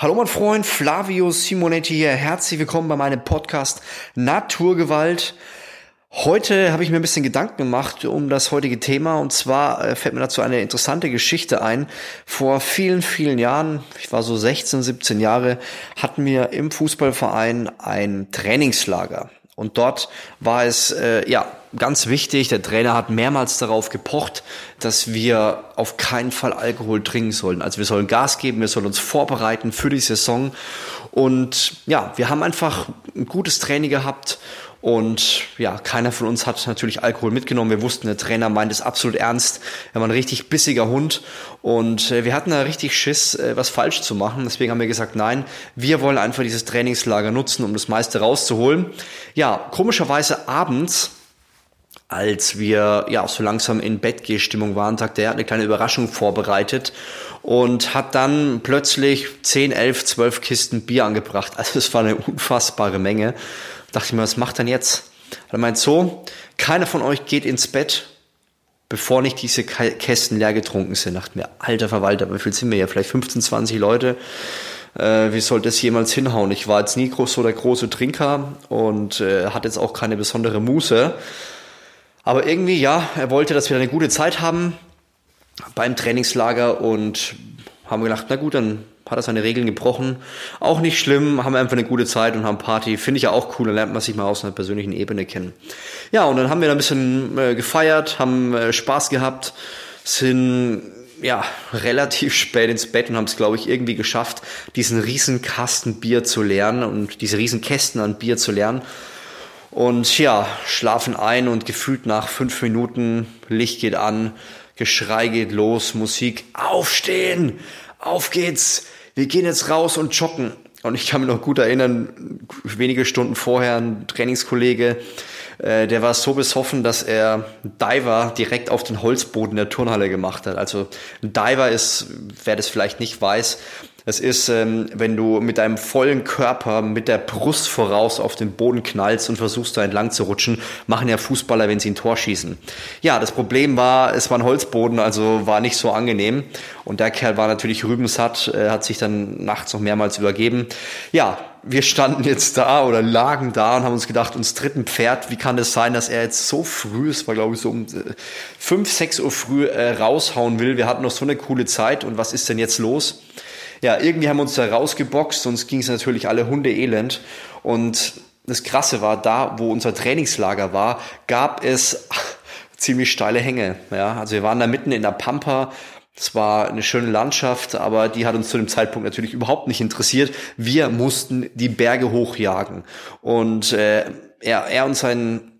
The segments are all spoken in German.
Hallo mein Freund Flavio Simonetti hier. Herzlich willkommen bei meinem Podcast Naturgewalt. Heute habe ich mir ein bisschen Gedanken gemacht um das heutige Thema und zwar äh, fällt mir dazu eine interessante Geschichte ein. Vor vielen, vielen Jahren, ich war so 16, 17 Jahre, hatten wir im Fußballverein ein Trainingslager. Und dort war es äh, ja ganz wichtig. Der Trainer hat mehrmals darauf gepocht, dass wir auf keinen Fall Alkohol trinken sollen. Also wir sollen Gas geben, wir sollen uns vorbereiten für die Saison. Und ja, wir haben einfach ein gutes Training gehabt und ja, keiner von uns hat natürlich Alkohol mitgenommen. Wir wussten, der Trainer meint es absolut ernst. Er war ein richtig bissiger Hund und äh, wir hatten da richtig Schiss, äh, was falsch zu machen. Deswegen haben wir gesagt, nein, wir wollen einfach dieses Trainingslager nutzen, um das meiste rauszuholen. Ja, komischerweise abends als wir ja so langsam in Bettgehstimmung waren, sagte er, hat eine kleine Überraschung vorbereitet und hat dann plötzlich 10, 11, 12 Kisten Bier angebracht. Also es war eine unfassbare Menge. Dachte ich mir, was macht denn jetzt? Er meint so, keiner von euch geht ins Bett, bevor nicht diese Kästen leer getrunken sind. Dachte mir, alter Verwalter, wie viel sind wir hier? Vielleicht 15, 20 Leute. Äh, wie soll das jemals hinhauen? Ich war jetzt nie groß so der große Trinker und äh, hatte jetzt auch keine besondere Muße. Aber irgendwie, ja, er wollte, dass wir eine gute Zeit haben beim Trainingslager und haben gedacht, na gut, dann hat er seine Regeln gebrochen. Auch nicht schlimm, haben wir einfach eine gute Zeit und haben Party. Finde ich ja auch cool, dann lernt man sich mal aus einer persönlichen Ebene kennen. Ja, und dann haben wir da ein bisschen äh, gefeiert, haben äh, Spaß gehabt, sind ja relativ spät ins Bett und haben es, glaube ich, irgendwie geschafft, diesen riesen Kasten Bier zu lernen und diese riesen Kästen an Bier zu lernen. Und ja, schlafen ein und gefühlt nach fünf Minuten, Licht geht an, Geschrei geht los, Musik, aufstehen, auf geht's, wir gehen jetzt raus und joggen. Und ich kann mich noch gut erinnern, wenige Stunden vorher ein Trainingskollege, äh, der war so besoffen, dass er Diver direkt auf den Holzboden der Turnhalle gemacht hat. Also ein Diver ist, wer das vielleicht nicht weiß, es ist, ähm, wenn du mit deinem vollen Körper mit der Brust voraus auf den Boden knallst und versuchst da entlang zu rutschen, machen ja Fußballer, wenn sie ein Tor schießen. Ja, das Problem war, es war ein Holzboden, also war nicht so angenehm. Und der Kerl war natürlich rübensatt, äh, hat sich dann nachts noch mehrmals übergeben. Ja, wir standen jetzt da oder lagen da und haben uns gedacht, uns dritten Pferd, wie kann es sein, dass er jetzt so früh, es war glaube ich so um äh, fünf, sechs Uhr früh äh, raushauen will. Wir hatten noch so eine coole Zeit und was ist denn jetzt los? Ja, irgendwie haben wir uns da rausgeboxt, sonst ging es natürlich alle Hunde elend. Und das Krasse war, da wo unser Trainingslager war, gab es ziemlich steile Hänge. Ja, also wir waren da mitten in der Pampa. Es war eine schöne Landschaft, aber die hat uns zu dem Zeitpunkt natürlich überhaupt nicht interessiert. Wir mussten die Berge hochjagen. Und äh, er, er und sein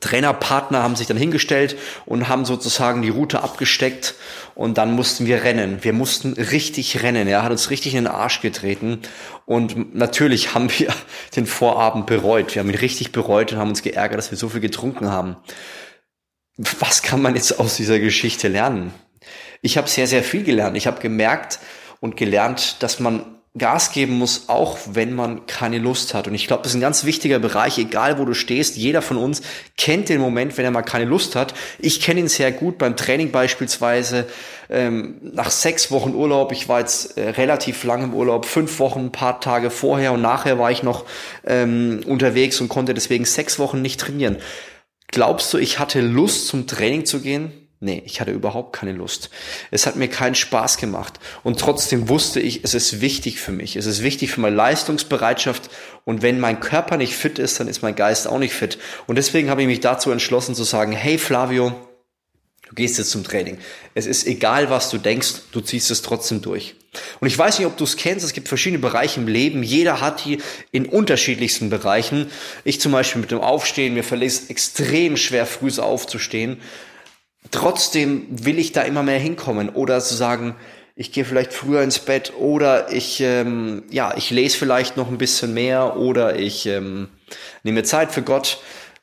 Trainerpartner haben sich dann hingestellt und haben sozusagen die Route abgesteckt und dann mussten wir rennen. Wir mussten richtig rennen. Er hat uns richtig in den Arsch getreten und natürlich haben wir den Vorabend bereut. Wir haben ihn richtig bereut und haben uns geärgert, dass wir so viel getrunken haben. Was kann man jetzt aus dieser Geschichte lernen? Ich habe sehr, sehr viel gelernt. Ich habe gemerkt und gelernt, dass man Gas geben muss, auch wenn man keine Lust hat. Und ich glaube, das ist ein ganz wichtiger Bereich, egal wo du stehst. Jeder von uns kennt den Moment, wenn er mal keine Lust hat. Ich kenne ihn sehr gut beim Training beispielsweise. Ähm, nach sechs Wochen Urlaub, ich war jetzt äh, relativ lang im Urlaub, fünf Wochen, ein paar Tage vorher und nachher war ich noch ähm, unterwegs und konnte deswegen sechs Wochen nicht trainieren. Glaubst du, ich hatte Lust zum Training zu gehen? Nee, ich hatte überhaupt keine Lust. Es hat mir keinen Spaß gemacht. Und trotzdem wusste ich, es ist wichtig für mich. Es ist wichtig für meine Leistungsbereitschaft. Und wenn mein Körper nicht fit ist, dann ist mein Geist auch nicht fit. Und deswegen habe ich mich dazu entschlossen zu sagen, hey Flavio, du gehst jetzt zum Training. Es ist egal, was du denkst, du ziehst es trotzdem durch. Und ich weiß nicht, ob du es kennst, es gibt verschiedene Bereiche im Leben. Jeder hat die in unterschiedlichsten Bereichen. Ich zum Beispiel mit dem Aufstehen, mir verlässt extrem schwer, früh aufzustehen trotzdem will ich da immer mehr hinkommen oder zu sagen, ich gehe vielleicht früher ins Bett oder ich ähm, ja ich lese vielleicht noch ein bisschen mehr oder ich ähm, nehme Zeit für Gott,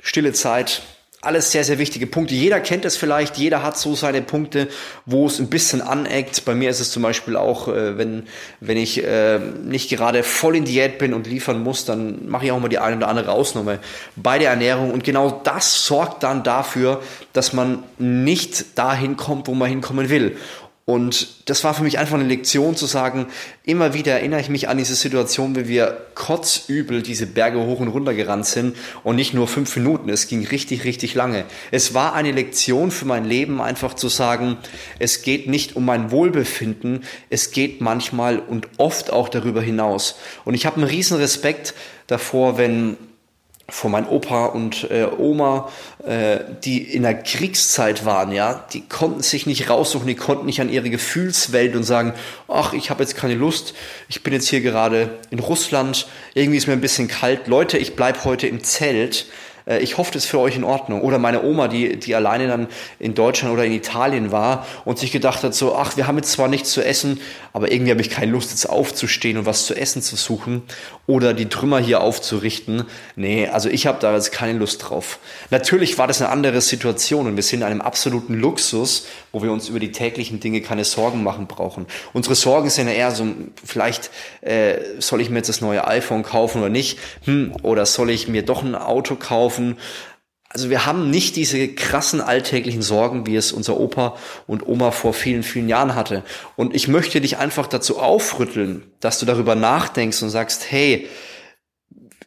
stille Zeit, alles sehr, sehr wichtige Punkte. Jeder kennt es vielleicht, jeder hat so seine Punkte, wo es ein bisschen aneckt. Bei mir ist es zum Beispiel auch, äh, wenn, wenn ich äh, nicht gerade voll in Diät bin und liefern muss, dann mache ich auch mal die eine oder andere Ausnahme bei der Ernährung. Und genau das sorgt dann dafür, dass man nicht dahin kommt, wo man hinkommen will. Und das war für mich einfach eine Lektion zu sagen, immer wieder erinnere ich mich an diese Situation, wie wir kotzübel diese Berge hoch und runter gerannt sind und nicht nur fünf Minuten, es ging richtig, richtig lange. Es war eine Lektion für mein Leben, einfach zu sagen, es geht nicht um mein Wohlbefinden, es geht manchmal und oft auch darüber hinaus. Und ich habe einen riesen Respekt davor, wenn von meinem Opa und äh, Oma, äh, die in der Kriegszeit waren, ja, die konnten sich nicht raussuchen, die konnten nicht an ihre Gefühlswelt und sagen, ach, ich habe jetzt keine Lust, ich bin jetzt hier gerade in Russland, irgendwie ist mir ein bisschen kalt, Leute, ich bleib heute im Zelt äh, ich hoffe, das ist für euch in Ordnung. Oder meine Oma, die, die alleine dann in Deutschland oder in Italien war und sich gedacht hat, so, ach, wir haben jetzt zwar nichts zu essen, aber irgendwie habe ich keine Lust, jetzt aufzustehen und was zu essen zu suchen oder die Trümmer hier aufzurichten. Nee, also ich habe da jetzt keine Lust drauf. Natürlich war das eine andere Situation und wir sind in einem absoluten Luxus, wo wir uns über die täglichen Dinge keine Sorgen machen brauchen. Unsere Sorgen sind ja eher so, vielleicht äh, soll ich mir jetzt das neue iPhone kaufen oder nicht, hm, oder soll ich mir doch ein Auto kaufen? Also wir haben nicht diese krassen alltäglichen Sorgen, wie es unser Opa und Oma vor vielen, vielen Jahren hatte. Und ich möchte dich einfach dazu aufrütteln, dass du darüber nachdenkst und sagst, hey,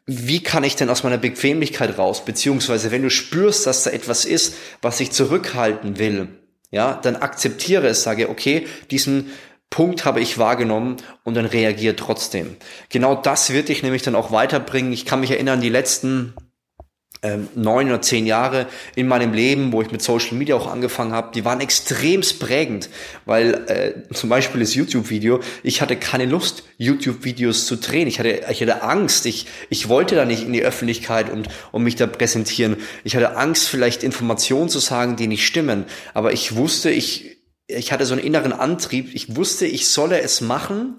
wie kann ich denn aus meiner Bequemlichkeit raus? Beziehungsweise wenn du spürst, dass da etwas ist, was sich zurückhalten will, ja, dann akzeptiere es, sage, okay, diesen Punkt habe ich wahrgenommen und dann reagiere trotzdem. Genau das wird dich nämlich dann auch weiterbringen. Ich kann mich erinnern, die letzten neun oder zehn Jahre in meinem Leben, wo ich mit Social Media auch angefangen habe, die waren extremst prägend, weil äh, zum Beispiel das YouTube-Video, ich hatte keine Lust, YouTube-Videos zu drehen. Ich hatte, ich hatte Angst. Ich, ich wollte da nicht in die Öffentlichkeit und, und mich da präsentieren. Ich hatte Angst, vielleicht Informationen zu sagen, die nicht stimmen. Aber ich wusste, ich, ich hatte so einen inneren Antrieb. Ich wusste, ich solle es machen.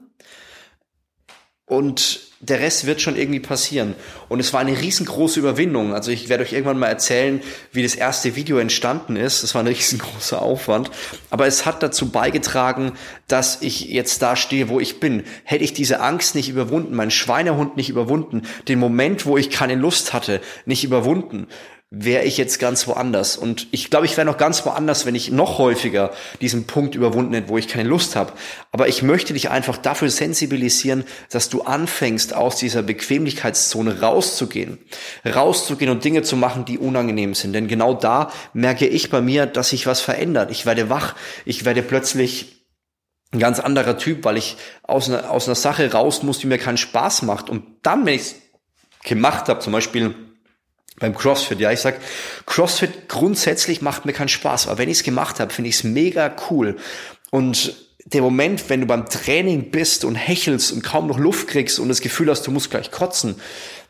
Und der Rest wird schon irgendwie passieren. Und es war eine riesengroße Überwindung. Also ich werde euch irgendwann mal erzählen, wie das erste Video entstanden ist. Es war ein riesengroßer Aufwand. Aber es hat dazu beigetragen, dass ich jetzt da stehe, wo ich bin. Hätte ich diese Angst nicht überwunden, meinen Schweinehund nicht überwunden, den Moment, wo ich keine Lust hatte, nicht überwunden, wäre ich jetzt ganz woanders. Und ich glaube, ich wäre noch ganz woanders, wenn ich noch häufiger diesen Punkt überwunden hätte, wo ich keine Lust habe. Aber ich möchte dich einfach dafür sensibilisieren, dass du anfängst, aus dieser Bequemlichkeitszone rauszugehen. Rauszugehen und Dinge zu machen, die unangenehm sind. Denn genau da merke ich bei mir, dass sich was verändert. Ich werde wach. Ich werde plötzlich ein ganz anderer Typ, weil ich aus einer, aus einer Sache raus muss, die mir keinen Spaß macht. Und dann, wenn ich es gemacht habe, zum Beispiel beim CrossFit, ja, ich sag, CrossFit grundsätzlich macht mir keinen Spaß, aber wenn ich es gemacht habe, finde ich es mega cool. Und der Moment, wenn du beim Training bist und hechelst und kaum noch Luft kriegst und das Gefühl hast, du musst gleich kotzen,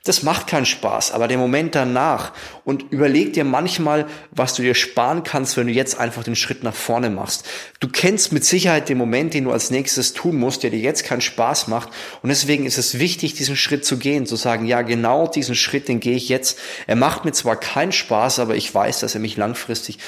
das macht keinen Spaß, aber der Moment danach und überleg dir manchmal, was du dir sparen kannst, wenn du jetzt einfach den Schritt nach vorne machst. Du kennst mit Sicherheit den Moment, den du als nächstes tun musst, der dir jetzt keinen Spaß macht und deswegen ist es wichtig, diesen Schritt zu gehen, zu sagen, ja, genau diesen Schritt, den gehe ich jetzt. Er macht mir zwar keinen Spaß, aber ich weiß, dass er mich langfristig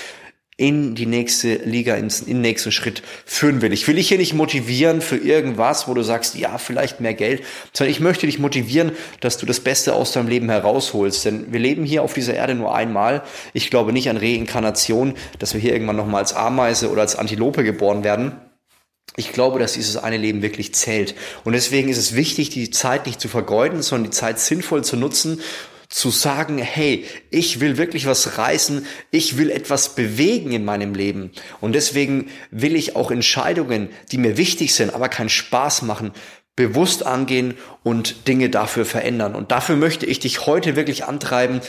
in die nächste Liga, in den nächsten Schritt führen will. Ich will dich hier nicht motivieren für irgendwas, wo du sagst, ja, vielleicht mehr Geld, sondern ich möchte dich motivieren, dass du das Beste aus deinem Leben herausholst. Denn wir leben hier auf dieser Erde nur einmal. Ich glaube nicht an Reinkarnation, dass wir hier irgendwann nochmal als Ameise oder als Antilope geboren werden. Ich glaube, dass dieses eine Leben wirklich zählt. Und deswegen ist es wichtig, die Zeit nicht zu vergeuden, sondern die Zeit sinnvoll zu nutzen zu sagen, hey, ich will wirklich was reißen, ich will etwas bewegen in meinem Leben. Und deswegen will ich auch Entscheidungen, die mir wichtig sind, aber keinen Spaß machen, bewusst angehen und Dinge dafür verändern. Und dafür möchte ich dich heute wirklich antreiben,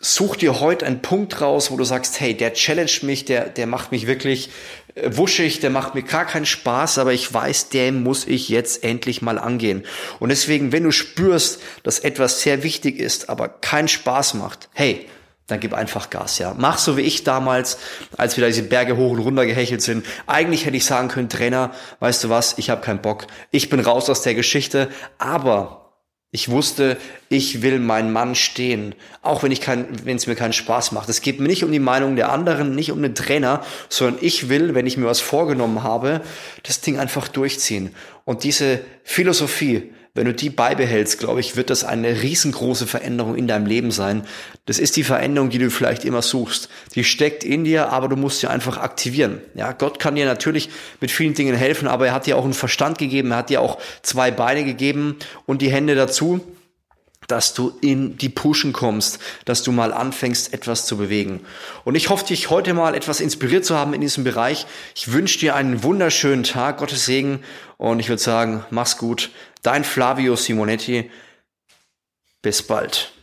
such dir heute einen Punkt raus, wo du sagst, hey, der challenge mich, der, der macht mich wirklich äh, wuschig, der macht mir gar keinen Spaß, aber ich weiß, den muss ich jetzt endlich mal angehen. Und deswegen, wenn du spürst, dass etwas sehr wichtig ist, aber keinen Spaß macht, hey, dann gib einfach Gas, ja. Mach so wie ich damals, als wir da diese Berge hoch und runter gehechelt sind. Eigentlich hätte ich sagen können, Trainer, weißt du was, ich habe keinen Bock. Ich bin raus aus der Geschichte, aber ich wusste, ich will meinen Mann stehen, auch wenn ich kein, wenn es mir keinen Spaß macht. Es geht mir nicht um die Meinung der anderen, nicht um den Trainer, sondern ich will, wenn ich mir was vorgenommen habe, das Ding einfach durchziehen. Und diese Philosophie wenn du die beibehältst, glaube ich, wird das eine riesengroße Veränderung in deinem Leben sein. Das ist die Veränderung, die du vielleicht immer suchst. Die steckt in dir, aber du musst sie einfach aktivieren. Ja, Gott kann dir natürlich mit vielen Dingen helfen, aber er hat dir auch einen Verstand gegeben, er hat dir auch zwei Beine gegeben und die Hände dazu dass du in die Pushen kommst, dass du mal anfängst, etwas zu bewegen. Und ich hoffe, dich heute mal etwas inspiriert zu haben in diesem Bereich. Ich wünsche dir einen wunderschönen Tag, Gottes Segen und ich würde sagen, mach's gut. Dein Flavio Simonetti. Bis bald.